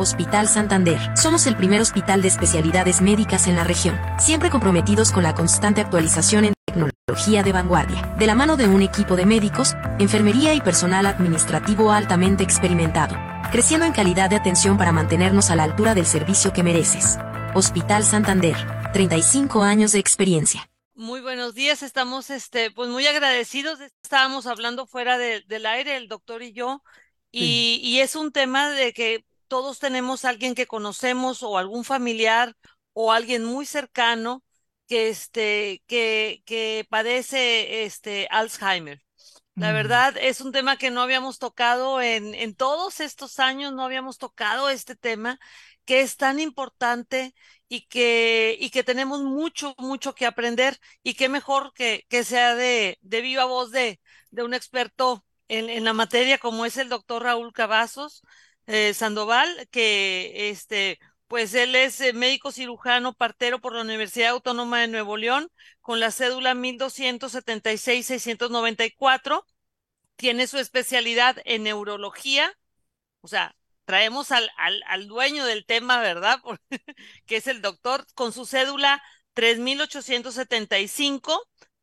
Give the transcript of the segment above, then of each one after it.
Hospital Santander. Somos el primer hospital de especialidades médicas en la región, siempre comprometidos con la constante actualización en tecnología de vanguardia, de la mano de un equipo de médicos, enfermería y personal administrativo altamente experimentado, creciendo en calidad de atención para mantenernos a la altura del servicio que mereces. Hospital Santander, 35 años de experiencia. Muy buenos días, estamos este, pues muy agradecidos. Estábamos hablando fuera del aire, el doctor y yo, y, y, es un tema de que todos tenemos a alguien que conocemos o algún familiar o alguien muy cercano que, este, que, que padece este, Alzheimer. La verdad es un tema que no habíamos tocado en, en todos estos años, no habíamos tocado este tema que es tan importante y que, y que tenemos mucho, mucho que aprender y qué mejor que, que sea de, de viva voz de, de un experto en, en la materia como es el doctor Raúl Cavazos. Eh, Sandoval, que este, pues él es eh, médico cirujano partero por la Universidad Autónoma de Nuevo León con la cédula 1276-694. Tiene su especialidad en neurología, o sea, traemos al, al, al dueño del tema, ¿verdad? que es el doctor, con su cédula 3875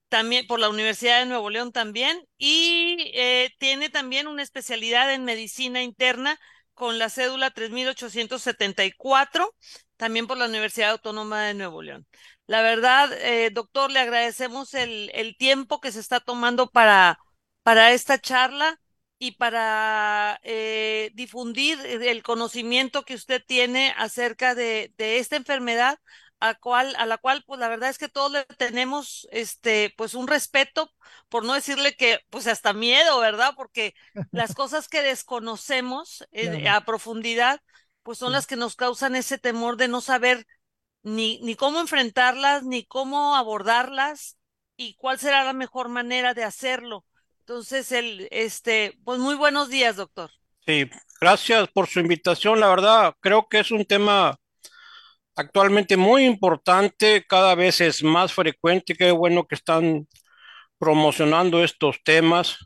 también por la Universidad de Nuevo León también, y eh, tiene también una especialidad en medicina interna con la cédula 3874, también por la Universidad Autónoma de Nuevo León. La verdad, eh, doctor, le agradecemos el, el, tiempo que se está tomando para, para esta charla y para eh, difundir el conocimiento que usted tiene acerca de, de esta enfermedad a, cual, a la cual, pues la verdad es que todos le tenemos, este, pues un respeto, por no decirle que, pues hasta miedo, ¿verdad? Porque las cosas que desconocemos eh, a profundidad, pues son las que nos causan ese temor de no saber ni, ni cómo enfrentarlas, ni cómo abordarlas, y cuál será la mejor manera de hacerlo. Entonces, el, este, pues muy buenos días, doctor. Sí, gracias por su invitación. La verdad, creo que es un tema actualmente muy importante, cada vez es más frecuente, qué bueno que están promocionando estos temas.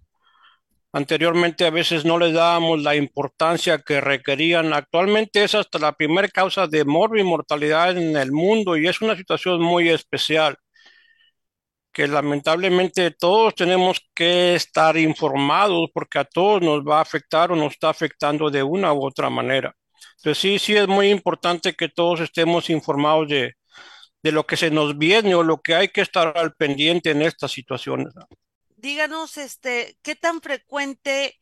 Anteriormente a veces no le dábamos la importancia que requerían. Actualmente es hasta la primera causa de morbo y mortalidad en el mundo y es una situación muy especial que lamentablemente todos tenemos que estar informados porque a todos nos va a afectar o nos está afectando de una u otra manera. Entonces sí, sí es muy importante que todos estemos informados de, de lo que se nos viene o lo que hay que estar al pendiente en estas situaciones. Díganos, este, ¿qué tan frecuente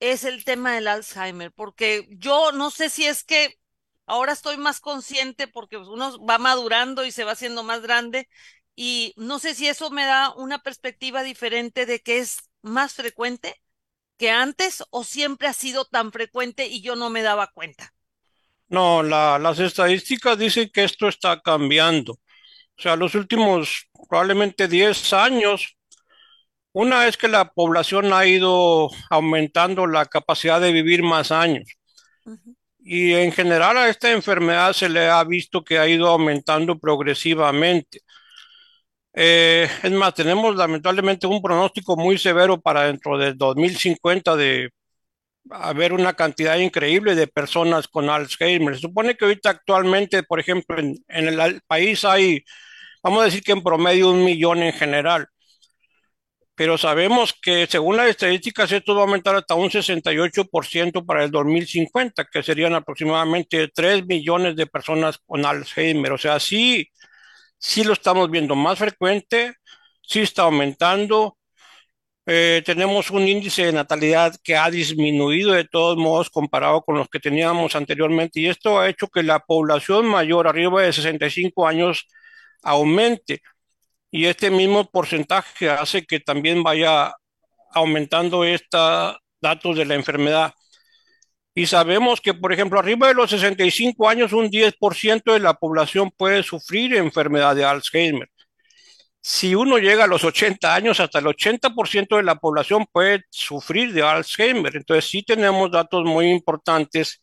es el tema del Alzheimer? Porque yo no sé si es que ahora estoy más consciente porque uno va madurando y se va haciendo más grande y no sé si eso me da una perspectiva diferente de que es más frecuente que antes o siempre ha sido tan frecuente y yo no me daba cuenta. No, la, las estadísticas dicen que esto está cambiando. O sea, los últimos probablemente 10 años, una es que la población ha ido aumentando la capacidad de vivir más años. Uh -huh. Y en general a esta enfermedad se le ha visto que ha ido aumentando progresivamente. Eh, es más, tenemos lamentablemente un pronóstico muy severo para dentro del 2050 de haber una cantidad increíble de personas con Alzheimer. Se supone que ahorita actualmente, por ejemplo, en, en el país hay, vamos a decir que en promedio un millón en general. Pero sabemos que según las estadísticas esto va a aumentar hasta un 68% para el 2050, que serían aproximadamente 3 millones de personas con Alzheimer. O sea, sí, sí lo estamos viendo más frecuente, sí está aumentando eh, tenemos un índice de natalidad que ha disminuido de todos modos comparado con los que teníamos anteriormente y esto ha hecho que la población mayor arriba de 65 años aumente y este mismo porcentaje hace que también vaya aumentando estos datos de la enfermedad. Y sabemos que, por ejemplo, arriba de los 65 años, un 10% de la población puede sufrir enfermedad de Alzheimer si uno llega a los 80 años, hasta el 80% de la población puede sufrir de Alzheimer. Entonces sí tenemos datos muy importantes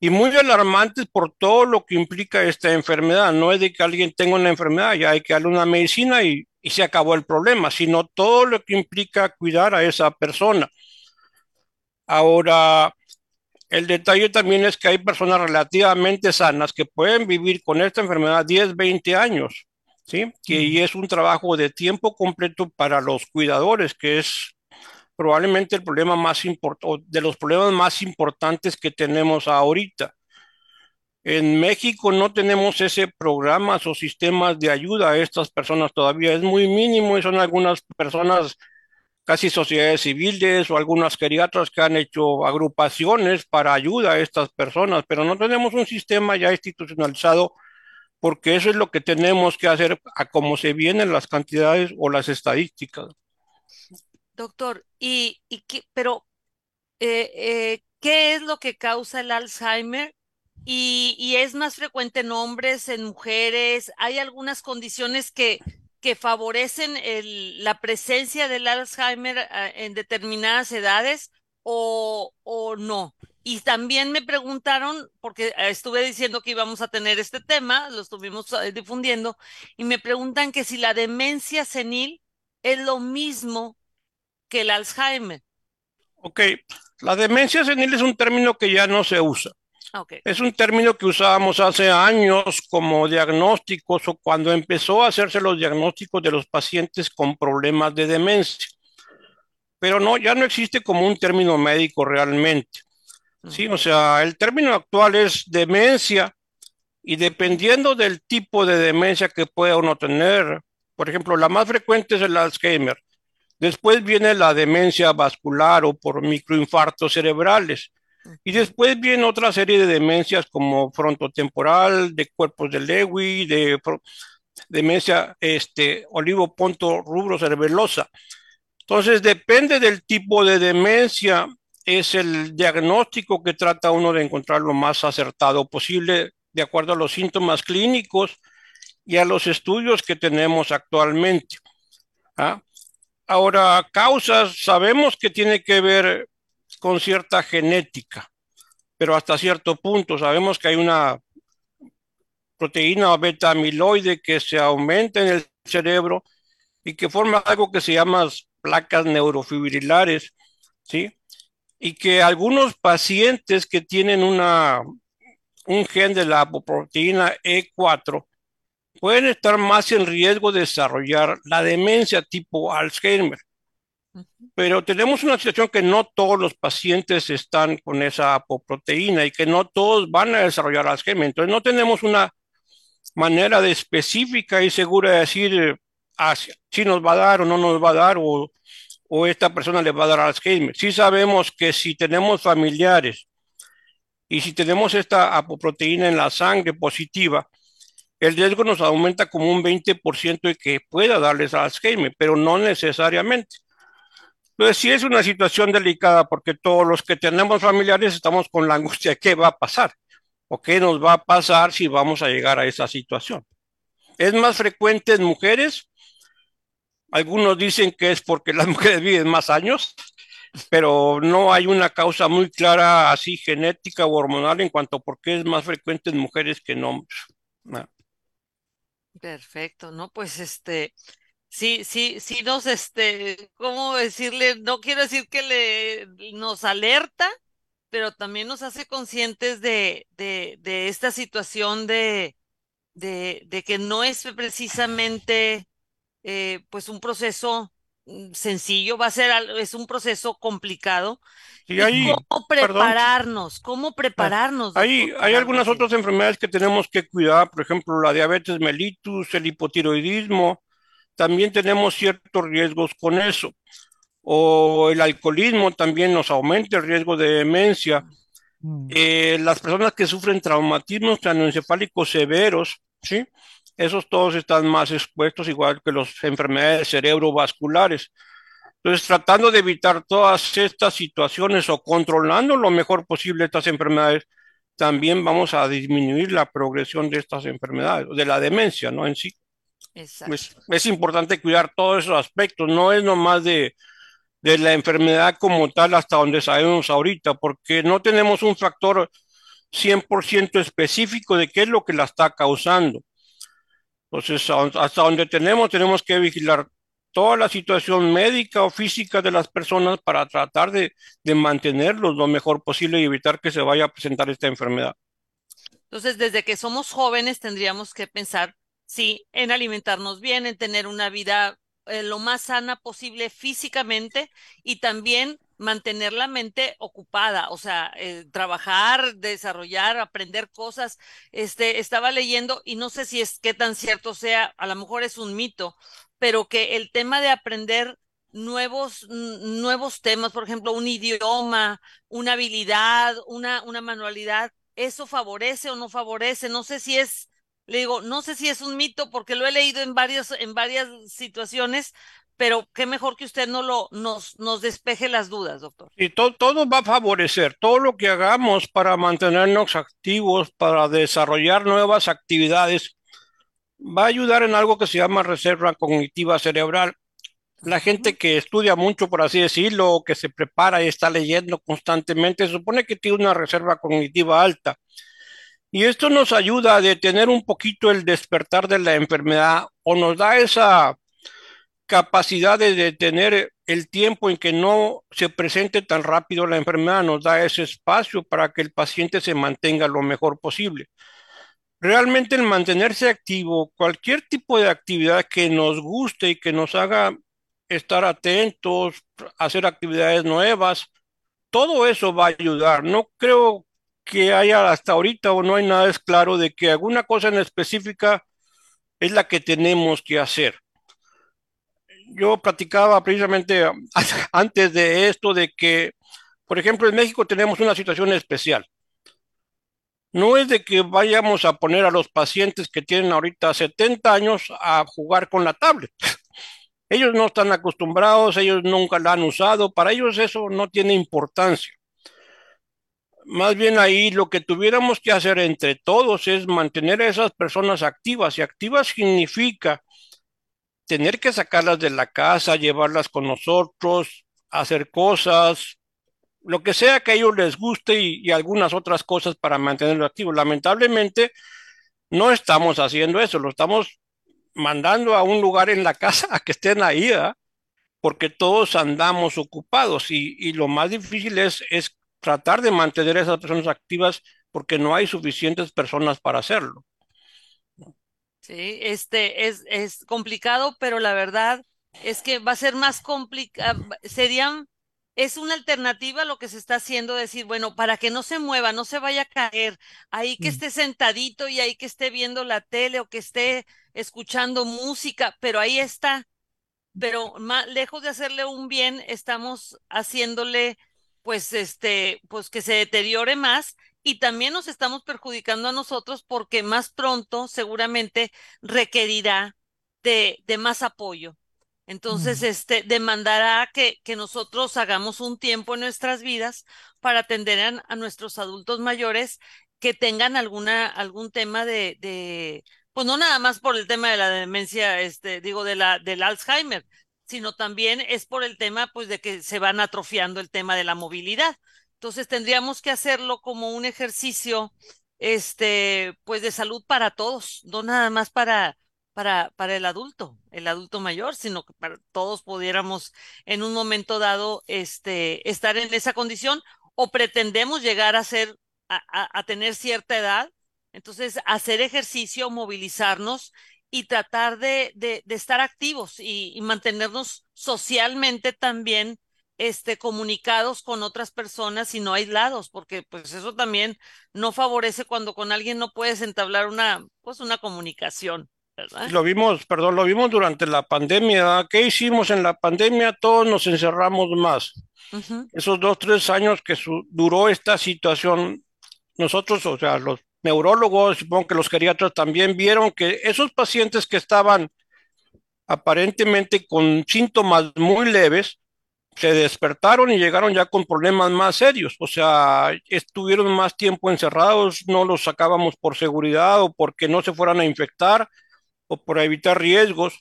y muy alarmantes por todo lo que implica esta enfermedad. No es de que alguien tenga una enfermedad, ya hay que darle una medicina y, y se acabó el problema, sino todo lo que implica cuidar a esa persona. Ahora, el detalle también es que hay personas relativamente sanas que pueden vivir con esta enfermedad 10, 20 años, ¿sí? Y es un trabajo de tiempo completo para los cuidadores, que es probablemente el problema más importante, de los problemas más importantes que tenemos ahorita. En México no tenemos ese programas o sistemas de ayuda a estas personas todavía. Es muy mínimo y son algunas personas, casi sociedades civiles o algunas geriatras que han hecho agrupaciones para ayuda a estas personas, pero no tenemos un sistema ya institucionalizado porque eso es lo que tenemos que hacer a cómo se vienen las cantidades o las estadísticas. Doctor, y, y qué, pero eh, eh, ¿qué es lo que causa el Alzheimer? Y, y, es más frecuente en hombres, en mujeres. Hay algunas condiciones que, que favorecen la presencia del Alzheimer ah, en determinadas edades o, o no. Y también me preguntaron, porque estuve diciendo que íbamos a tener este tema, lo estuvimos eh, difundiendo, y me preguntan que si la demencia senil es lo mismo que el Alzheimer. Ok, la demencia senil es un término que ya no se usa. Okay. Es un término que usábamos hace años como diagnósticos o cuando empezó a hacerse los diagnósticos de los pacientes con problemas de demencia. Pero no, ya no existe como un término médico realmente. Sí, o sea, el término actual es demencia y dependiendo del tipo de demencia que pueda uno tener, por ejemplo, la más frecuente es el Alzheimer. Después viene la demencia vascular o por microinfartos cerebrales. Y después viene otra serie de demencias como frontotemporal, de cuerpos de Lewy, de demencia este, olivo-ponto rubro cerebelosa. Entonces, depende del tipo de demencia, es el diagnóstico que trata uno de encontrar lo más acertado posible de acuerdo a los síntomas clínicos y a los estudios que tenemos actualmente. ¿Ah? Ahora, causas, sabemos que tiene que ver con cierta genética, pero hasta cierto punto sabemos que hay una proteína beta amiloide que se aumenta en el cerebro y que forma algo que se llama placas neurofibrilares, ¿sí? Y que algunos pacientes que tienen una, un gen de la apoproteína E4 pueden estar más en riesgo de desarrollar la demencia tipo Alzheimer. Pero tenemos una situación que no todos los pacientes están con esa apoproteína y que no todos van a desarrollar Alzheimer. Entonces no tenemos una manera de específica y segura de decir ah, si nos va a dar o no nos va a dar o, o esta persona le va a dar Alzheimer. Sí sabemos que si tenemos familiares y si tenemos esta apoproteína en la sangre positiva, el riesgo nos aumenta como un 20% de que pueda darles Alzheimer, pero no necesariamente. Entonces sí es una situación delicada porque todos los que tenemos familiares estamos con la angustia de qué va a pasar o qué nos va a pasar si vamos a llegar a esa situación. Es más frecuente en mujeres. Algunos dicen que es porque las mujeres viven más años, pero no hay una causa muy clara así genética o hormonal en cuanto a por qué es más frecuente en mujeres que en hombres. Perfecto, ¿no? Pues este, sí, sí, sí nos, este, ¿cómo decirle? No quiero decir que le nos alerta, pero también nos hace conscientes de, de, esta situación de, de que no es precisamente eh, pues un proceso mm, sencillo, va a ser, es un proceso complicado. Y hay, ¿Cómo prepararnos? ¿Cómo prepararnos? Hay, hay algunas otras enfermedades que tenemos que cuidar, por ejemplo, la diabetes mellitus, el hipotiroidismo, también tenemos ciertos riesgos con eso. O el alcoholismo también nos aumenta el riesgo de demencia. Mm. Eh, las personas que sufren traumatismos craneoencefálicos severos, ¿sí? Esos todos están más expuestos, igual que las enfermedades cerebrovasculares. Entonces, tratando de evitar todas estas situaciones o controlando lo mejor posible estas enfermedades, también vamos a disminuir la progresión de estas enfermedades, de la demencia, ¿no? En sí. Exacto. Es, importante cuidar todos esos aspectos, no es nomás de, de la enfermedad como tal hasta donde sabemos ahorita, porque no tenemos un factor 100% específico de qué es lo que la está causando. Entonces, hasta donde tenemos, tenemos que vigilar toda la situación médica o física de las personas para tratar de, de mantenerlos lo mejor posible y evitar que se vaya a presentar esta enfermedad. Entonces, desde que somos jóvenes tendríamos que pensar, sí, en alimentarnos bien, en tener una vida eh, lo más sana posible físicamente y también mantener la mente ocupada, o sea, eh, trabajar, desarrollar, aprender cosas. Este, estaba leyendo y no sé si es qué tan cierto sea, a lo mejor es un mito, pero que el tema de aprender nuevos, nuevos temas, por ejemplo, un idioma, una habilidad, una, una manualidad, eso favorece o no favorece. No sé si es, le digo, no sé si es un mito porque lo he leído en varios, en varias situaciones, pero qué mejor que usted no lo, nos, nos despeje las dudas, doctor. Y todo, todo va a favorecer, todo lo que hagamos para mantenernos activos, para desarrollar nuevas actividades, va a ayudar en algo que se llama reserva cognitiva cerebral. La gente que estudia mucho, por así decirlo, que se prepara y está leyendo constantemente, supone que tiene una reserva cognitiva alta. Y esto nos ayuda a detener un poquito el despertar de la enfermedad o nos da esa capacidad de detener el tiempo en que no se presente tan rápido la enfermedad, nos da ese espacio para que el paciente se mantenga lo mejor posible. Realmente el mantenerse activo, cualquier tipo de actividad que nos guste y que nos haga estar atentos, hacer actividades nuevas, todo eso va a ayudar. No creo que haya hasta ahorita o no hay nada es claro de que alguna cosa en específica es la que tenemos que hacer. Yo platicaba precisamente antes de esto de que, por ejemplo, en México tenemos una situación especial. No es de que vayamos a poner a los pacientes que tienen ahorita 70 años a jugar con la tablet. Ellos no están acostumbrados, ellos nunca la han usado, para ellos eso no tiene importancia. Más bien ahí lo que tuviéramos que hacer entre todos es mantener a esas personas activas y activas significa tener que sacarlas de la casa, llevarlas con nosotros, hacer cosas, lo que sea que a ellos les guste y, algunas otras cosas para mantenerlo activo. Lamentablemente no estamos haciendo eso, lo estamos mandando a un lugar en la casa a que estén ahí, porque todos andamos ocupados y, lo más difícil es, es tratar de mantener a esas personas activas porque no hay suficientes personas para hacerlo. Sí, este es, es complicado, pero la verdad es que va a ser más complicado, serían, es una alternativa lo que se está haciendo, decir, bueno, para que no se mueva, no se vaya a caer, ahí que mm. esté sentadito y ahí que esté viendo la tele o que esté escuchando música, pero ahí está. Pero más lejos de hacerle un bien, estamos haciéndole, pues, este, pues que se deteriore más y también nos estamos perjudicando a nosotros porque más pronto seguramente requerirá de, de más apoyo. Entonces, este, demandará que, que nosotros hagamos un tiempo en nuestras vidas para atender a, a nuestros adultos mayores que tengan alguna, algún tema de, de pues no nada más por el tema de la demencia, este, digo, de la, del Alzheimer, sino también es por el tema, pues, de que se van atrofiando el tema de la movilidad. Entonces tendríamos que hacerlo como un ejercicio, este, pues, de salud para todos, no nada más para, para, para el adulto, el adulto mayor, sino que para todos pudiéramos en un momento dado, este, estar en esa condición o pretendemos llegar a ser, a, a tener cierta edad entonces, hacer ejercicio, movilizarnos y tratar de, de, estar activos y, mantenernos socialmente también este, comunicados con otras personas y no aislados, porque pues eso también no favorece cuando con alguien no puedes entablar una, pues una comunicación. ¿verdad? Lo vimos, perdón, lo vimos durante la pandemia. ¿Qué hicimos en la pandemia? Todos nos encerramos más. Esos dos, tres años que duró esta situación, nosotros, o sea, los neurólogos, supongo que los geriatras también vieron que esos pacientes que estaban aparentemente con síntomas muy leves, se despertaron y llegaron ya con problemas más serios. O sea, estuvieron más tiempo encerrados, no los sacábamos por seguridad o porque no se fueran a infectar o por evitar riesgos.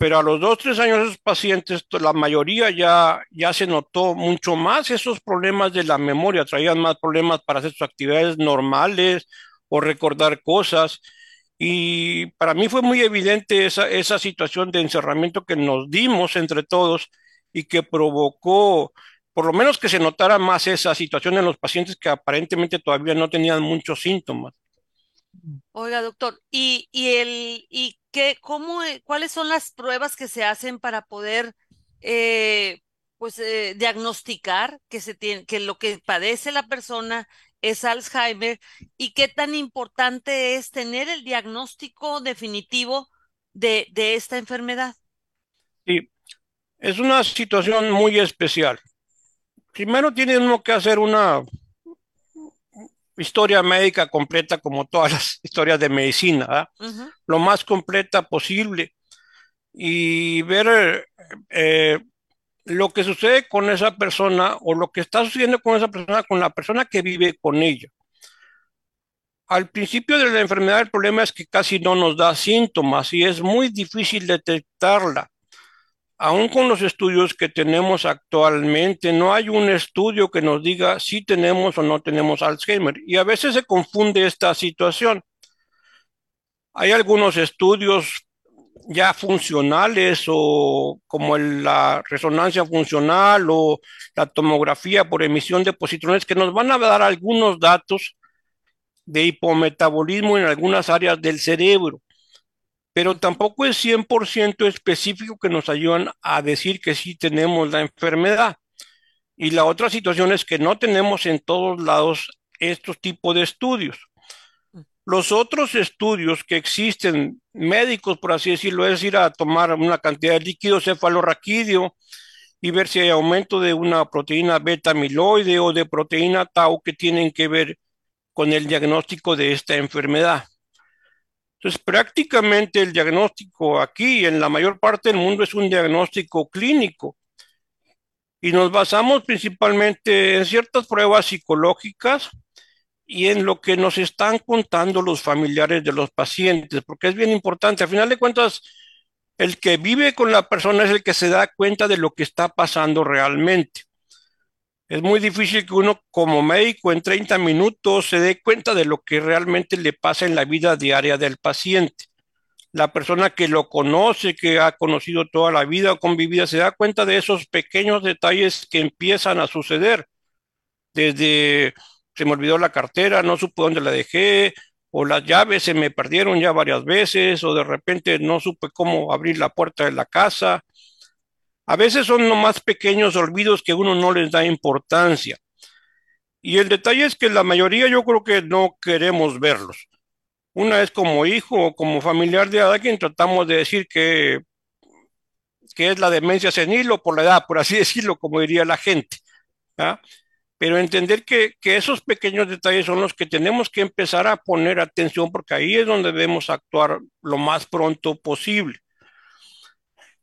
Pero a los dos, tres años esos pacientes, la mayoría ya, ya se notó mucho más esos problemas de la memoria, traían más problemas para hacer sus actividades normales o recordar cosas. Y para mí fue muy evidente esa, esa situación de encerramiento que nos dimos entre todos y que provocó, por lo menos que se notara más esa situación en los pacientes que aparentemente todavía no tenían muchos síntomas. Oiga, doctor, ¿y, y el y qué, cómo, eh, cuáles son las pruebas que se hacen para poder eh, pues eh, diagnosticar que se tiene, que lo que padece la persona es Alzheimer y qué tan importante es tener el diagnóstico definitivo de, de esta enfermedad? Sí, es una situación muy especial. Primero tiene uno que hacer una historia médica completa como todas las historias de medicina, lo más completa posible. Y ver eh, lo que sucede con esa persona o lo que está sucediendo con esa persona, con la persona que vive con ella. Al principio de la enfermedad el problema es que casi no nos da síntomas y es muy difícil detectarla aún con los estudios que tenemos actualmente, no hay un estudio que nos diga si tenemos o no tenemos Alzheimer. Y a veces se confunde esta situación. Hay algunos estudios ya funcionales o como la resonancia funcional o la tomografía por emisión de positrones que nos van a dar algunos datos de hipometabolismo en algunas áreas del cerebro pero tampoco es 100% específico que nos ayudan a decir que sí tenemos la enfermedad. Y la otra situación es que no tenemos en todos lados estos tipos de estudios. Los otros estudios que existen, médicos, por así decirlo, es ir a tomar una cantidad de líquido cefalorraquídeo y ver si hay aumento de una proteína beta amiloide o de proteína tau que tienen que ver con el diagnóstico de esta enfermedad. Entonces, prácticamente el diagnóstico aquí en la mayor parte del mundo es un diagnóstico clínico y nos basamos principalmente en ciertas pruebas psicológicas y en lo que nos están contando los familiares de los pacientes, porque es bien importante. Al final de cuentas, el que vive con la persona es el que se da cuenta de lo que está pasando realmente. Es muy difícil que uno como médico en 30 minutos se dé cuenta de lo que realmente le pasa en la vida diaria del paciente. La persona que lo conoce, que ha conocido toda la vida o convivida, se da cuenta de esos pequeños detalles que empiezan a suceder. Desde se me olvidó la cartera, no supe dónde la dejé, o las llaves se me perdieron ya varias veces, o de repente no supe cómo abrir la puerta de la casa, a veces son nomás pequeños olvidos que uno no les da importancia. Y el detalle es que la mayoría yo creo que no queremos verlos. Una vez como hijo o como familiar de alguien tratamos de decir que, que es la demencia senil o por la edad, por así decirlo, como diría la gente. Pero entender que, que esos pequeños detalles son los que tenemos que empezar a poner atención porque ahí es donde debemos actuar lo más pronto posible.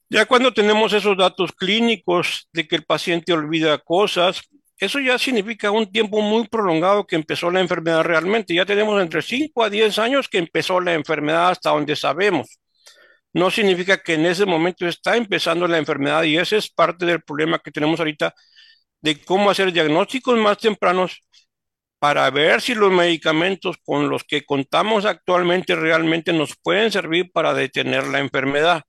Ya cuando tenemos esos datos clínicos de que el paciente olvida cosas, eso ya significa un tiempo muy prolongado que empezó la enfermedad realmente. Ya tenemos entre 5 a 10 años que empezó la enfermedad hasta donde sabemos. No significa que en ese momento está empezando la enfermedad y ese es parte del problema que tenemos ahorita de cómo hacer diagnósticos más tempranos para ver si los medicamentos con los que contamos actualmente realmente nos pueden servir para detener la enfermedad.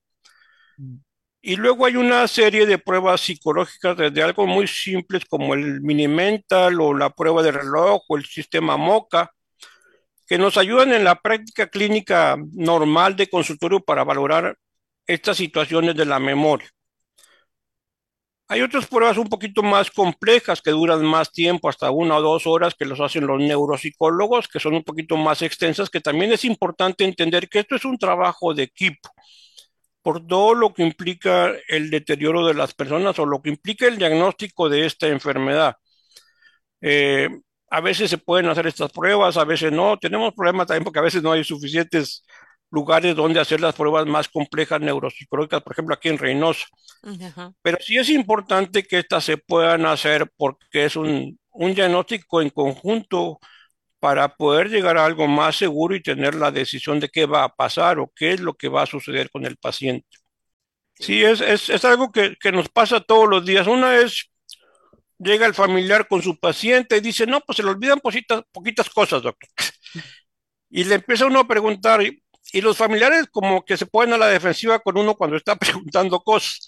Y luego hay una serie de pruebas psicológicas desde algo muy simples como el mini mental o la prueba de reloj o el sistema MOCA, que nos ayudan en la práctica clínica normal de consultorio para valorar estas situaciones de la memoria. Hay otras pruebas un poquito más complejas que duran más tiempo, hasta una o dos horas, que los hacen los neuropsicólogos, que son un poquito más extensas, que también es importante entender que esto es un trabajo de equipo por todo lo que implica el deterioro de las personas o lo que implica el diagnóstico de esta enfermedad. Eh, a veces se pueden hacer estas pruebas, a veces no. Tenemos problemas también porque a veces no hay suficientes lugares donde hacer las pruebas más complejas neuropsicológicas, por ejemplo, aquí en Reynosa. Pero sí es importante que estas se puedan hacer porque es un, un diagnóstico en conjunto para poder llegar a algo más seguro y tener la decisión de qué va a pasar o qué es lo que va a suceder con el paciente. Sí, es, es, algo que, nos pasa todos los días. Una es, llega el familiar con su paciente y dice, no, pues se le olvidan poquitas, poquitas cosas, doctor. Y le empieza uno a preguntar, y los familiares como que se ponen a la defensiva con uno cuando está preguntando cosas.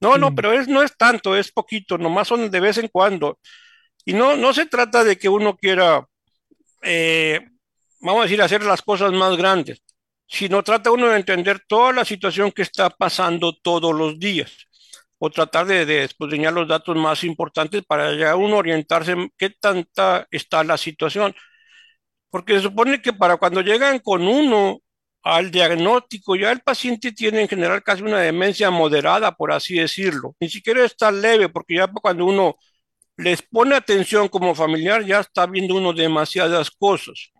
No, no, pero es, no es tanto, es poquito, nomás son de vez en cuando. Y no, no se trata de que uno quiera, eh, vamos a decir, hacer las cosas más grandes, sino trata uno de entender toda la situación que está pasando todos los días o tratar de, de los datos más importantes para ya uno orientarse en qué tanta está la situación. Porque se supone que para cuando llegan con uno al diagnóstico, ya el paciente tiene en general casi una demencia moderada, por así decirlo. Ni siquiera está leve, porque ya cuando uno les pone atención como familiar, ya está viendo uno demasiadas cosas.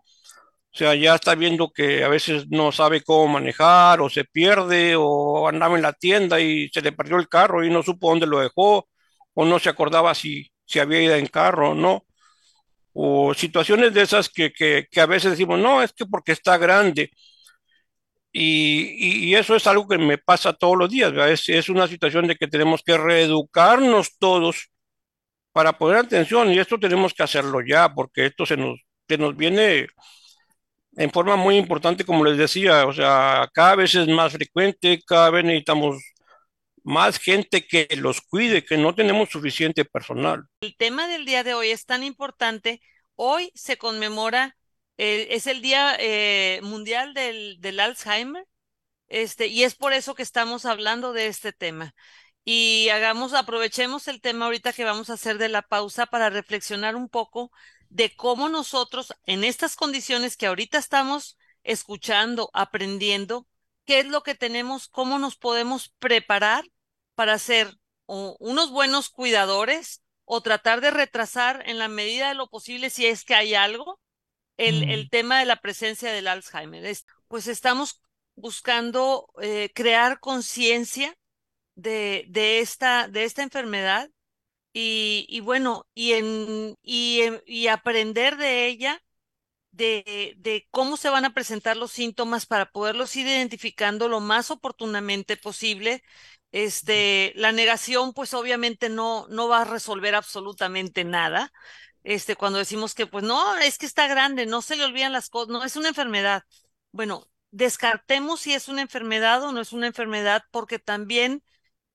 O sea, ya está viendo que a veces no sabe cómo manejar o se pierde o andaba en la tienda y se le perdió el carro y no supo dónde lo dejó o no se acordaba si, si había ido en carro o no. O situaciones de esas que, que, que a veces decimos, no, es que porque está grande. Y, y, eso es algo que me pasa todos los días. Es, es, una situación de que tenemos que reeducarnos todos para poner atención y esto tenemos que hacerlo ya porque esto se nos, se nos viene en forma muy importante, como les decía, o sea, cada vez es más frecuente, cada vez necesitamos más gente que los cuide, que no tenemos suficiente personal. El tema del día de hoy es tan importante. Hoy se conmemora, eh, es el Día eh, Mundial del, del Alzheimer, este, y es por eso que estamos hablando de este tema. Y hagamos, aprovechemos el tema ahorita que vamos a hacer de la pausa para reflexionar un poco de cómo nosotros, en estas condiciones que ahorita estamos escuchando, aprendiendo, qué es lo que tenemos, cómo nos podemos preparar para ser unos buenos cuidadores o tratar de retrasar en la medida de lo posible, si es que hay algo, el, el mm. tema de la presencia del Alzheimer. Pues estamos buscando eh, crear conciencia de, de, esta, de esta enfermedad y, y bueno, y, en, y, y aprender de ella, de, de cómo se van a presentar los síntomas para poderlos ir identificando lo más oportunamente posible. Este, la negación, pues obviamente no, no va a resolver absolutamente nada. Este, cuando decimos que, pues no, es que está grande, no se le olvidan las cosas, no, es una enfermedad. Bueno, descartemos si es una enfermedad o no es una enfermedad, porque también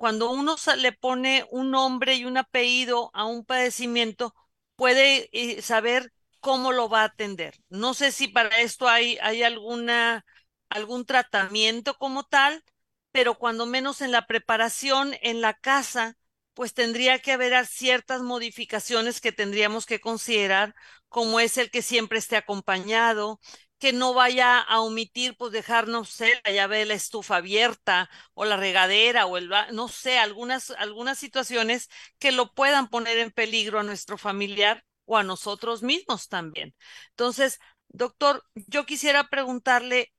cuando uno le pone un nombre y un apellido a un padecimiento, puede eh, saber cómo lo va a atender. No sé si para esto hay, hay alguna, algún tratamiento como tal, pero cuando menos en la preparación en la casa, pues tendría que haber ciertas modificaciones que tendríamos que considerar, como es el que siempre esté acompañado, que no vaya a omitir, pues dejar, no sé, la llave de la estufa abierta o la regadera o el, no sé, algunas, algunas situaciones que lo puedan poner en peligro a nuestro familiar o a nosotros mismos también. Entonces, doctor, yo quisiera preguntarle,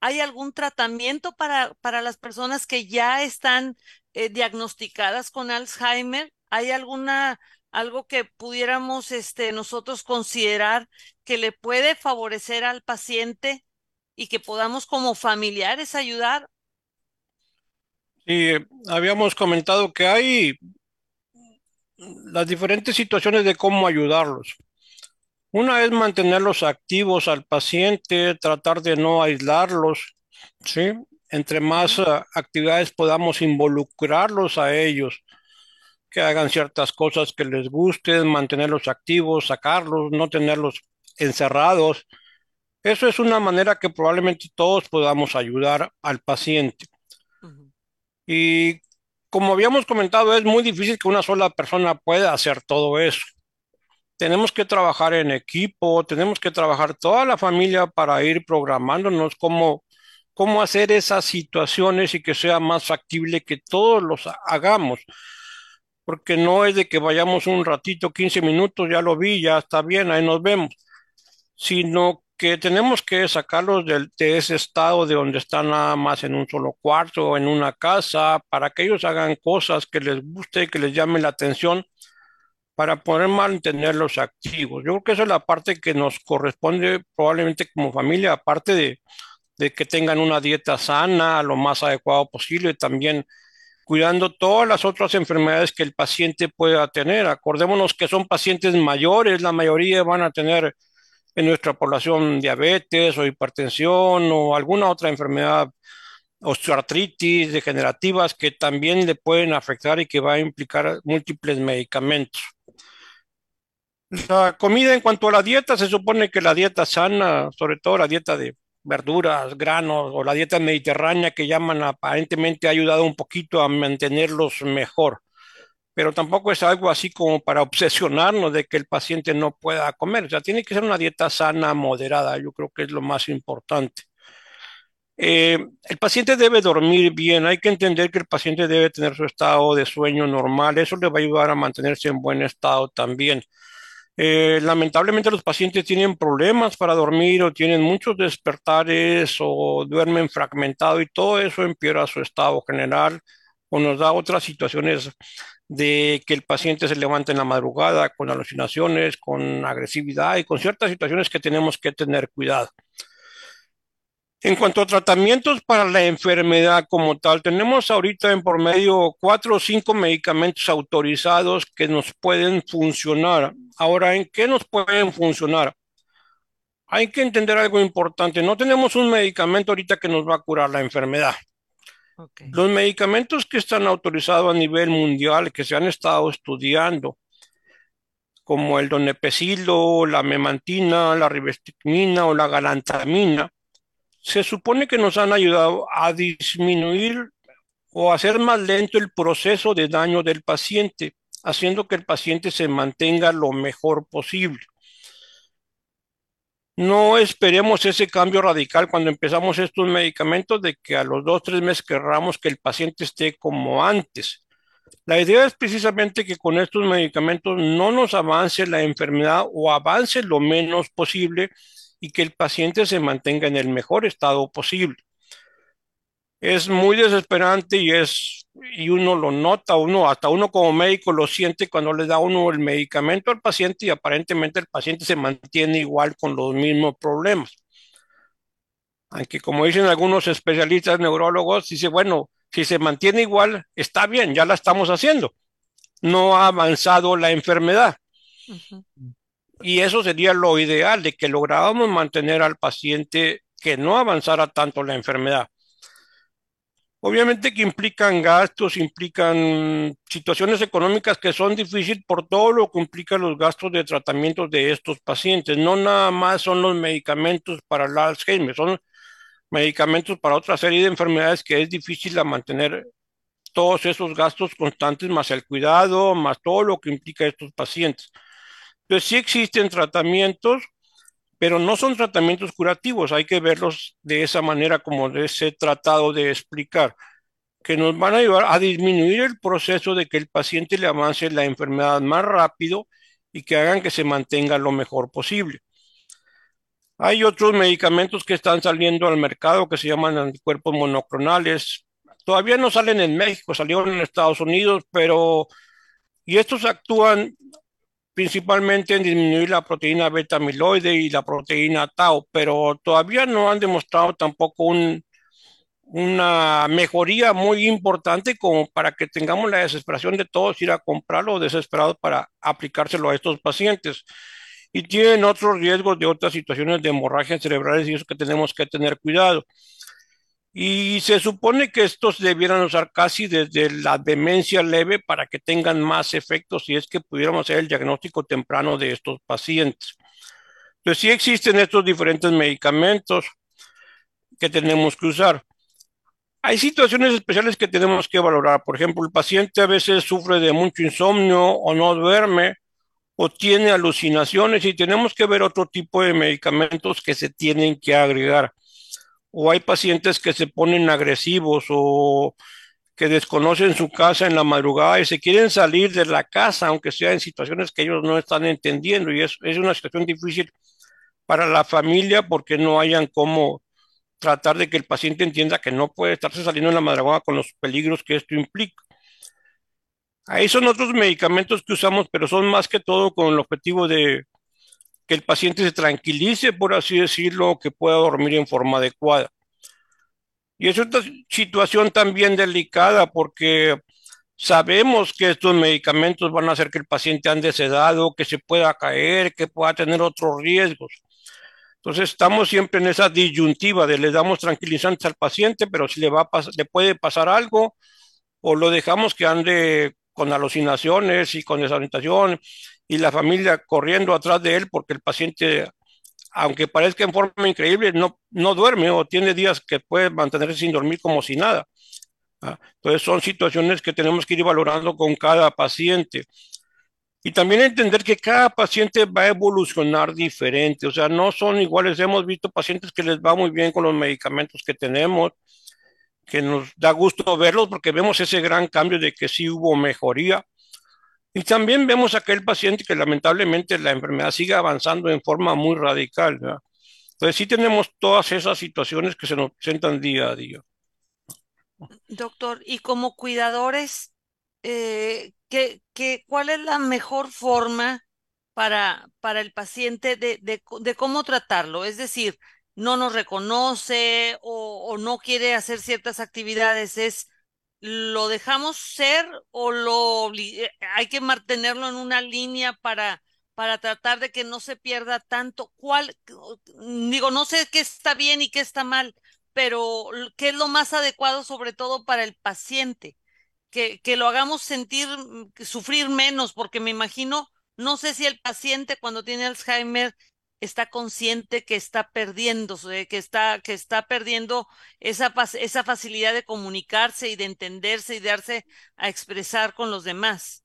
¿hay algún tratamiento para, para las personas que ya están eh, diagnosticadas con Alzheimer? ¿Hay alguna algo que pudiéramos este, nosotros considerar que le puede favorecer al paciente y que podamos como familiares ayudar? Sí, habíamos comentado que hay las diferentes situaciones de cómo ayudarlos. Una es mantenerlos activos al paciente, tratar de no aislarlos, ¿sí? Entre más uh, actividades podamos involucrarlos a ellos, que hagan ciertas cosas que les gusten, mantenerlos activos, sacarlos, no tenerlos encerrados. Eso es una manera que probablemente todos podamos ayudar al paciente. Y como habíamos comentado, es muy difícil que una sola persona pueda hacer todo eso. Tenemos que trabajar en equipo, tenemos que trabajar toda la familia para ir programándonos cómo, cómo hacer esas situaciones y que sea más factible que todos los hagamos porque no es de que vayamos un ratito, 15 minutos, ya lo vi, ya está bien, ahí nos vemos, sino que tenemos que sacarlos de, de ese estado de donde están nada más en un solo cuarto, en una casa, para que ellos hagan cosas que les guste, que les llame la atención, para poder mantenerlos activos. Yo creo que esa es la parte que nos corresponde probablemente como familia, aparte de, de que tengan una dieta sana, lo más adecuado posible, también cuidando todas las otras enfermedades que el paciente pueda tener. Acordémonos que son pacientes mayores, la mayoría van a tener en nuestra población diabetes o hipertensión o alguna otra enfermedad osteoartritis degenerativas que también le pueden afectar y que va a implicar múltiples medicamentos. La comida en cuanto a la dieta, se supone que la dieta sana, sobre todo la dieta de verduras, granos o la dieta mediterránea que llaman aparentemente ha ayudado un poquito a mantenerlos mejor. Pero tampoco es algo así como para obsesionarnos de que el paciente no pueda comer. O sea, tiene que ser una dieta sana, moderada. Yo creo que es lo más importante. Eh, el paciente debe dormir bien. Hay que entender que el paciente debe tener su estado de sueño normal. Eso le va a ayudar a mantenerse en buen estado también. Eh, lamentablemente los pacientes tienen problemas para dormir o tienen muchos despertares o duermen fragmentado y todo eso empeora su estado general o nos da otras situaciones de que el paciente se levanta en la madrugada con alucinaciones, con agresividad y con ciertas situaciones que tenemos que tener cuidado. En cuanto a tratamientos para la enfermedad como tal, tenemos ahorita en por medio cuatro o cinco medicamentos autorizados que nos pueden funcionar. Ahora, ¿en qué nos pueden funcionar? Hay que entender algo importante. No tenemos un medicamento ahorita que nos va a curar la enfermedad. Los medicamentos que están autorizados a nivel mundial, que se han estado estudiando, como el donepecilo, la memantina, la ribestimina o la galantamina, se supone que nos han ayudado a disminuir o hacer más lento el proceso de daño del paciente, haciendo que el paciente se mantenga lo mejor posible. No esperemos ese cambio radical cuando empezamos estos medicamentos de que a los dos, tres meses querramos que el paciente esté como antes. La idea es precisamente que con estos medicamentos no nos avance la enfermedad o avance lo menos posible y que el paciente se mantenga en el mejor estado posible. Es muy desesperante y es y uno lo nota, uno hasta uno como médico lo siente cuando le da uno el medicamento al paciente y aparentemente el paciente se mantiene igual con los mismos problemas. Aunque como dicen algunos especialistas neurólogos, dice, bueno, si se mantiene igual, está bien, ya la estamos haciendo. No ha avanzado la enfermedad. Y eso sería lo ideal, de que lográbamos mantener al paciente que no avanzara tanto la enfermedad. Obviamente que implican gastos, implican situaciones económicas que son difíciles por todo lo que implican los gastos de tratamiento de estos pacientes. No nada más son los medicamentos para el Alzheimer, son medicamentos para otra serie de enfermedades que es difícil mantener todos esos gastos constantes, más el cuidado, más todo lo que implica estos pacientes. Entonces sí existen tratamientos, pero no son tratamientos curativos, hay que verlos de esa manera como les he tratado de explicar, que nos van a ayudar a disminuir el proceso de que el paciente le avance la enfermedad más rápido y que hagan que se mantenga lo mejor posible. Hay otros medicamentos que están saliendo al mercado que se llaman anticuerpos monoclonales. Todavía no salen en México, salieron en Estados Unidos, pero y estos actúan principalmente en disminuir la proteína beta amiloide y la proteína tau, pero todavía no han demostrado tampoco una mejoría muy importante como para que tengamos la desesperación de todos ir a comprarlo desesperados para aplicárselo a estos pacientes. Y tienen otros riesgos de otras situaciones de hemorragias cerebrales y eso que tenemos que tener cuidado. Y se supone que estos debieran usar casi desde la demencia leve para que tengan más efectos si es que pudiéramos hacer el diagnóstico temprano de estos pacientes. Entonces, sí existen estos diferentes medicamentos que tenemos que usar. Hay situaciones especiales que tenemos que valorar. Por ejemplo, el paciente a veces sufre de mucho insomnio o no duerme o tiene alucinaciones y tenemos que ver otro tipo de medicamentos que se tienen que agregar o hay pacientes que se ponen agresivos o que desconocen su casa en la madrugada y se quieren salir de la casa, aunque sea en situaciones que ellos no están entendiendo. Y es, es una situación difícil para la familia porque no hayan cómo tratar de que el paciente entienda que no puede estarse saliendo en la madrugada con los peligros que esto implica. Ahí son otros medicamentos que usamos, pero son más que todo con el objetivo de que el paciente se tranquilice, por así decirlo, que pueda dormir en forma adecuada. Y es una situación también delicada porque sabemos que estos medicamentos van a hacer que el paciente ande sedado, que se pueda caer, que pueda tener otros riesgos. Entonces estamos siempre en esa disyuntiva de le damos tranquilizantes al paciente, pero si le va a le puede pasar algo, o lo dejamos que ande con alucinaciones y con desorientación y la familia corriendo atrás de él porque el paciente, aunque parezca en forma increíble, no, no duerme o tiene días que puede mantenerse sin dormir como si nada. ¿ah? Entonces son situaciones que tenemos que ir valorando con cada paciente. Y también entender que cada paciente va a evolucionar diferente, o sea, no son iguales. Hemos visto pacientes que les va muy bien con los medicamentos que tenemos, que nos da gusto verlos porque vemos ese gran cambio de que sí hubo mejoría. Y también vemos aquel paciente que lamentablemente la enfermedad sigue avanzando en forma muy radical. Entonces sí tenemos todas esas situaciones que se nos presentan día a día. Doctor, y como cuidadores, eh, ¿qué, qué, cuál es la mejor forma para, para el paciente de, de, de cómo tratarlo? Es decir, no nos reconoce o, no quiere hacer ciertas actividades, es lo dejamos ser o lo eh, hay que mantenerlo en una línea para para tratar de que no se pierda tanto. ¿Cuál digo, no sé qué está bien y qué está mal, pero qué es lo más adecuado sobre todo para el paciente? Que, que lo hagamos sentir, mm, sufrir menos, porque me imagino, no sé si el paciente cuando tiene Alzheimer está consciente que está perdiendo, que está, que está perdiendo esa, esa facilidad de comunicarse y de entenderse y de darse a expresar con los demás.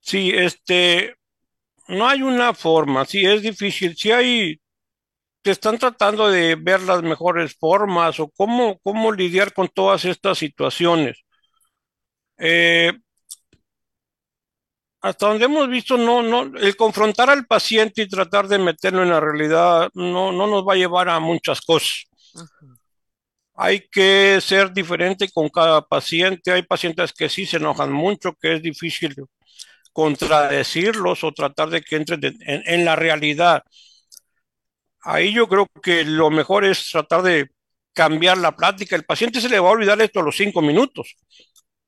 Sí, este, no hay una forma, sí, es difícil, sí hay, que están tratando de ver las mejores formas o cómo, cómo lidiar con todas estas situaciones. Eh, hasta donde hemos visto, no, no, el confrontar al paciente y tratar de meterlo en la realidad no, no nos va a llevar a muchas cosas. Hay que ser diferente con cada paciente. Hay pacientes que sí se enojan mucho, que es difícil contradecirlos o tratar de que entren en, en la realidad. Ahí yo creo que lo mejor es tratar de cambiar la plática. El paciente se le va a olvidar esto a los cinco minutos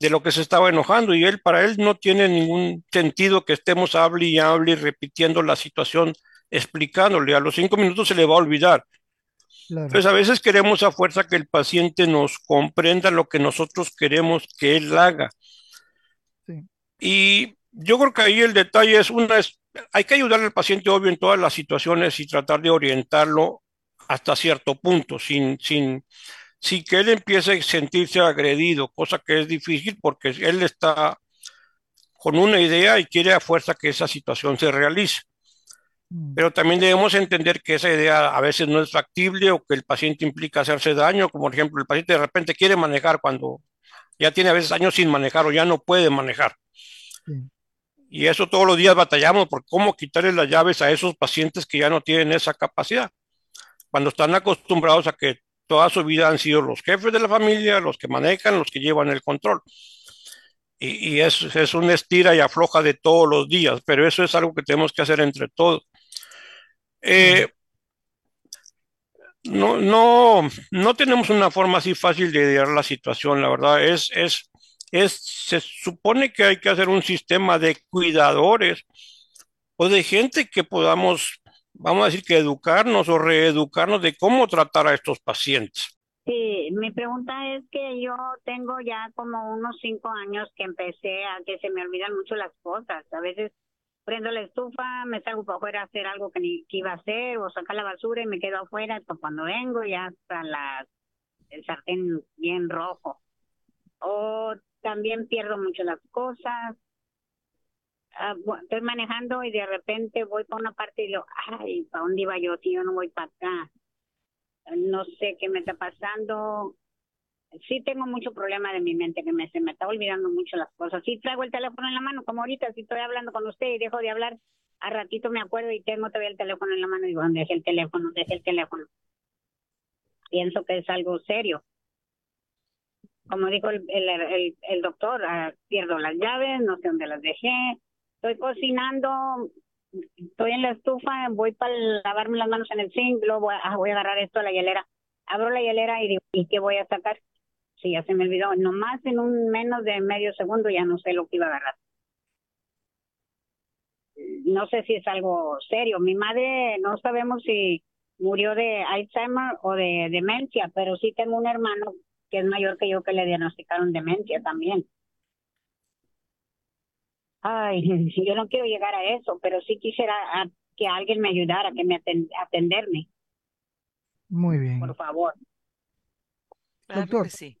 de lo que se estaba enojando y él, para él no tiene ningún sentido que estemos hable y hable y repitiendo la situación, explicándole. A los cinco minutos se le va a olvidar. Entonces a veces queremos a fuerza que el paciente nos comprenda lo que nosotros queremos que él haga. Y yo creo que ahí el detalle es una, es, hay que ayudar al paciente obvio en todas las situaciones y tratar de orientarlo hasta cierto punto, sin, sin, sin que él empiece a sentirse agredido, cosa que es difícil porque él está con una idea y quiere a fuerza que esa situación se realice. Mm. Pero también debemos entender que esa idea a veces no es factible o que el paciente implica hacerse daño, como por ejemplo el paciente de repente quiere manejar cuando ya tiene a veces años sin manejar o ya no puede manejar. Y eso todos los días batallamos por cómo quitarle las llaves a esos pacientes que ya no tienen esa capacidad. Cuando están acostumbrados a que toda su vida han sido los jefes de la familia, los que manejan, los que llevan el control. Y, es, es una estira y afloja de todos los días, pero eso es algo que tenemos que hacer entre todos. Eh, no, no, no tenemos una forma así fácil de lidiar la situación, la verdad. Es, es, es, se supone que hay que hacer un sistema de cuidadores o de gente que podamos vamos a decir que educarnos o reeducarnos de cómo tratar a estos pacientes. Sí, mi pregunta es que yo tengo ya como unos cinco años que empecé a que se me olvidan mucho las cosas. A veces prendo la estufa, me salgo para afuera a hacer algo que, ni, iba a hacer o sacar la basura y me quedo afuera. Pues cuando vengo ya está la, el sartén bien rojo. O también pierdo mucho las cosas Ah, estoy manejando y de repente voy para una parte y digo, ay, ¿para dónde iba yo si yo no voy para acá? No sé qué me está pasando. Sí tengo mucho problema de mi mente, que me, se me está olvidando mucho las cosas. Sí traigo el teléfono en la mano, como ahorita, si estoy hablando con usted y dejo de hablar, a ratito me acuerdo y tengo todavía el teléfono en la mano y digo, ¿dónde es el teléfono? ¿Dónde es el teléfono? Pienso que es algo serio como dijo el, el, el, doctor, ah, pierdo las llaves, no sé dónde las dejé, estoy cocinando, estoy en la estufa, voy para lavarme las manos en el zinc, luego voy a, ah, voy a agarrar esto a la hielera. Abro la hielera y digo, ¿y qué voy a sacar? Sí, ya se me olvidó. Nomás en un menos de medio segundo ya no sé lo que iba a agarrar. no sé si es algo serio. Mi madre no sabemos si murió de Alzheimer o de demencia, pero sí tengo un hermano que es mayor que yo que le diagnosticaron demencia también. Ay, yo no quiero llegar a eso, pero sí quisiera que alguien me ayudara, que me atenderme. Muy bien. Por favor. Doctor. sí.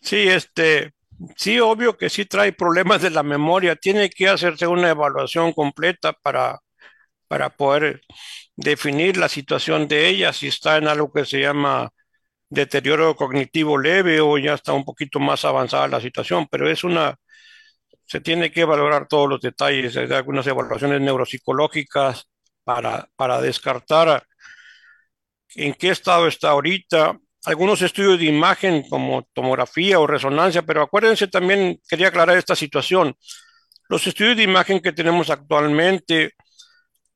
Sí, este, sí, obvio que sí trae problemas de la memoria. Tiene que hacerse una evaluación completa para, para poder definir la situación de ella, si está en algo que se llama deterioro cognitivo leve o ya está un poquito más avanzada la situación, pero es una, se tiene que valorar todos los detalles, hay algunas evaluaciones neuropsicológicas para, para descartar en qué estado está ahorita, algunos estudios de imagen como tomografía o resonancia, pero acuérdense también, quería aclarar esta situación, los estudios de imagen que tenemos actualmente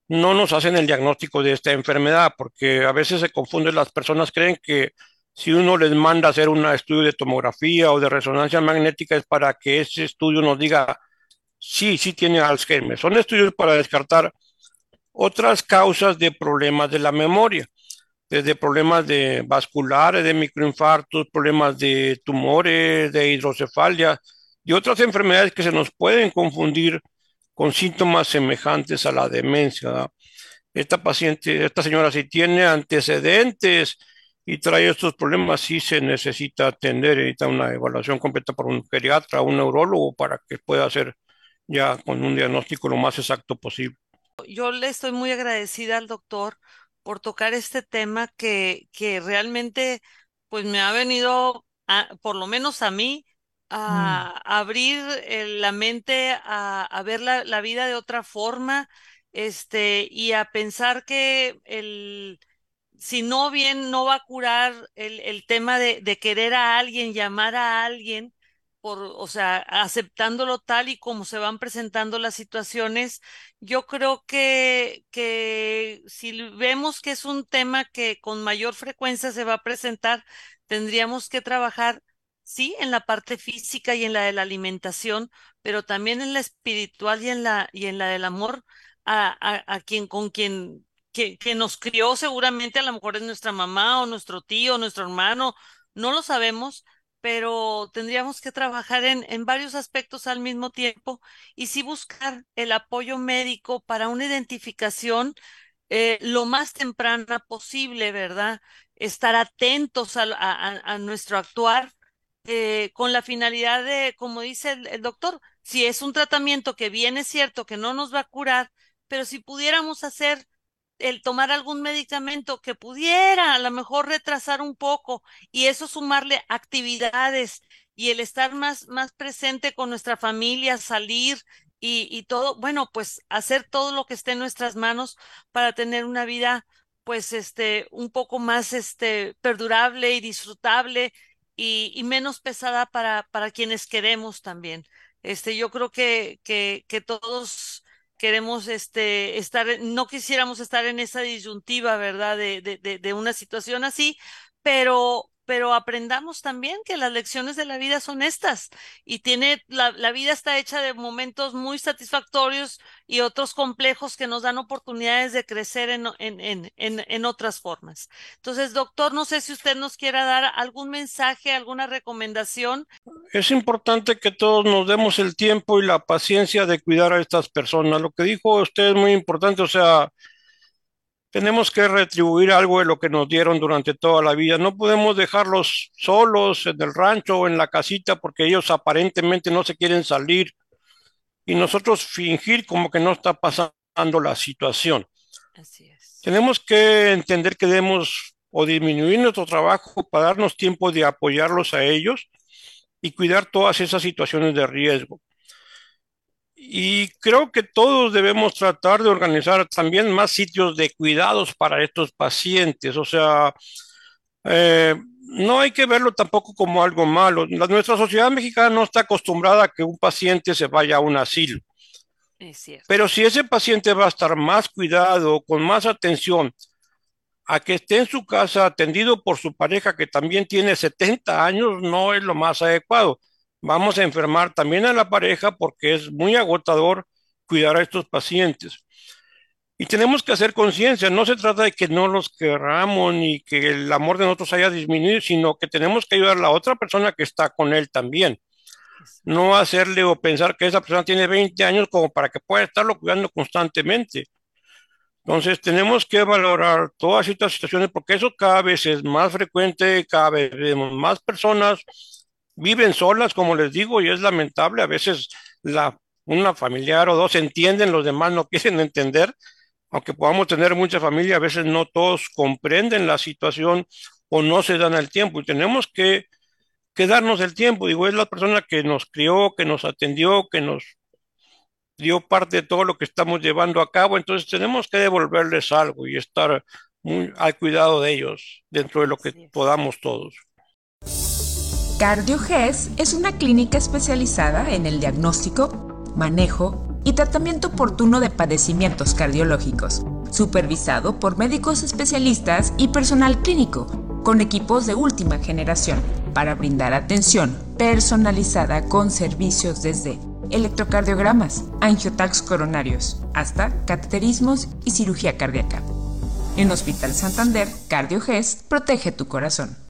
no nos hacen el diagnóstico de esta enfermedad, porque a veces se confunden, las personas creen que si uno les manda a hacer un estudio de tomografía o de resonancia magnética es para que ese estudio nos diga, sí, sí tiene Alzheimer. Son estudios para descartar otras causas de problemas de la memoria, desde problemas de vasculares, de microinfartos, problemas de tumores, de hidrocefalia y otras enfermedades que se nos pueden confundir con síntomas semejantes a la demencia. Esta paciente, esta señora, si tiene antecedentes y trae estos problemas, sí se necesita atender, necesita una evaluación completa por un geriatra, un neurólogo, para que pueda hacer ya con un diagnóstico lo más exacto posible. Yo le estoy muy agradecida al doctor por tocar este tema que, que realmente pues me ha venido, por lo menos a mí, a, mm. abrir la mente a, a ver la, la, vida de otra forma, este, y a pensar que el, si no bien no va a curar el, el tema de, de, querer a alguien, llamar a alguien, por, o sea, aceptándolo tal y como se van presentando las situaciones, yo creo que, que si vemos que es un tema que con mayor frecuencia se va a presentar, tendríamos que trabajar sí, en la parte física y en la de la alimentación, pero también en la espiritual y en la, y en la del amor a, a, quien, con quien, que, nos crió seguramente, a lo mejor es nuestra mamá o nuestro tío, nuestro hermano, no lo sabemos, pero tendríamos que trabajar en, en varios aspectos al mismo tiempo y sí buscar el apoyo médico para una identificación eh, lo más temprana posible, ¿verdad? Estar atentos a, a, nuestro actuar eh, con la finalidad de, como dice el, doctor, si es un tratamiento que viene es cierto que no nos va a curar, pero si pudiéramos hacer el tomar algún medicamento que pudiera a lo mejor retrasar un poco y eso sumarle actividades y el estar más, más presente con nuestra familia, salir y, y todo, bueno, pues hacer todo lo que esté en nuestras manos para tener una vida pues este un poco más este perdurable y disfrutable y, menos pesada para, para quienes queremos también. Este, yo creo que, que, que todos queremos este, estar, no quisiéramos estar en esa disyuntiva, ¿verdad? De, de, de una situación así, pero, pero aprendamos también que las lecciones de la vida son estas y tiene la, la, vida está hecha de momentos muy satisfactorios y otros complejos que nos dan oportunidades de crecer en, en, en, en, otras formas. Entonces, doctor, no sé si usted nos quiera dar algún mensaje, alguna recomendación. Es importante que todos nos demos el tiempo y la paciencia de cuidar a estas personas. Lo que dijo usted es muy importante, o sea, tenemos que retribuir algo de lo que nos dieron durante toda la vida. No podemos dejarlos solos en el rancho o en la casita porque ellos aparentemente no se quieren salir y nosotros fingir como que no está pasando la situación. Así es. Tenemos que entender que debemos o disminuir nuestro trabajo para darnos tiempo de apoyarlos a ellos y cuidar todas esas situaciones de riesgo. Y creo que todos debemos tratar de organizar también más sitios de cuidados para estos pacientes. O sea, eh, no hay que verlo tampoco como algo malo. La, nuestra sociedad mexicana no está acostumbrada a que un paciente se vaya a un asilo. Pero si ese paciente va a estar más cuidado, con más atención, a que esté en su casa atendido por su pareja que también tiene 70 años, no es lo más adecuado vamos a enfermar también a la pareja porque es muy agotador cuidar a estos pacientes. Y tenemos que hacer conciencia, no se trata de que no los querramos ni que el amor de nosotros haya disminuido, sino que tenemos que ayudar a la otra persona que está con él también. No hacerle o pensar que esa persona tiene 20 años como para que pueda estarlo cuidando constantemente. Entonces tenemos que valorar todas estas situaciones porque eso cada vez es más frecuente, cada vez vemos más personas viven solas, como les digo, y es lamentable. A veces la, una familiar o dos entienden, los demás no quieren entender. Aunque podamos tener mucha familia, a veces no todos comprenden la situación o no se dan el tiempo. Y tenemos que, que darnos el tiempo. Digo, es la persona que nos crió, que nos atendió, que nos dio parte de todo lo que estamos llevando a cabo. Entonces tenemos que devolverles algo y estar muy al cuidado de ellos dentro de lo que podamos todos. CardioGES es una clínica especializada en el diagnóstico, manejo y tratamiento oportuno de padecimientos cardiológicos, supervisado por médicos especialistas y personal clínico, con equipos de última generación, para brindar atención personalizada con servicios desde electrocardiogramas, angiotax coronarios, hasta cateterismos y cirugía cardíaca. En Hospital Santander, CardioGES protege tu corazón.